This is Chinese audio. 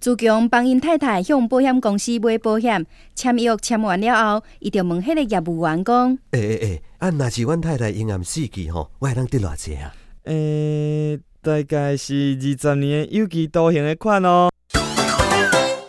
朱强帮因太太向保险公司买保险，签约签完了后，伊就问迄个业务员讲：“诶诶诶，啊若是阮太太因暗死去吼，我会当得偌济啊？诶，大概是二十年的有期徒刑的款哦。”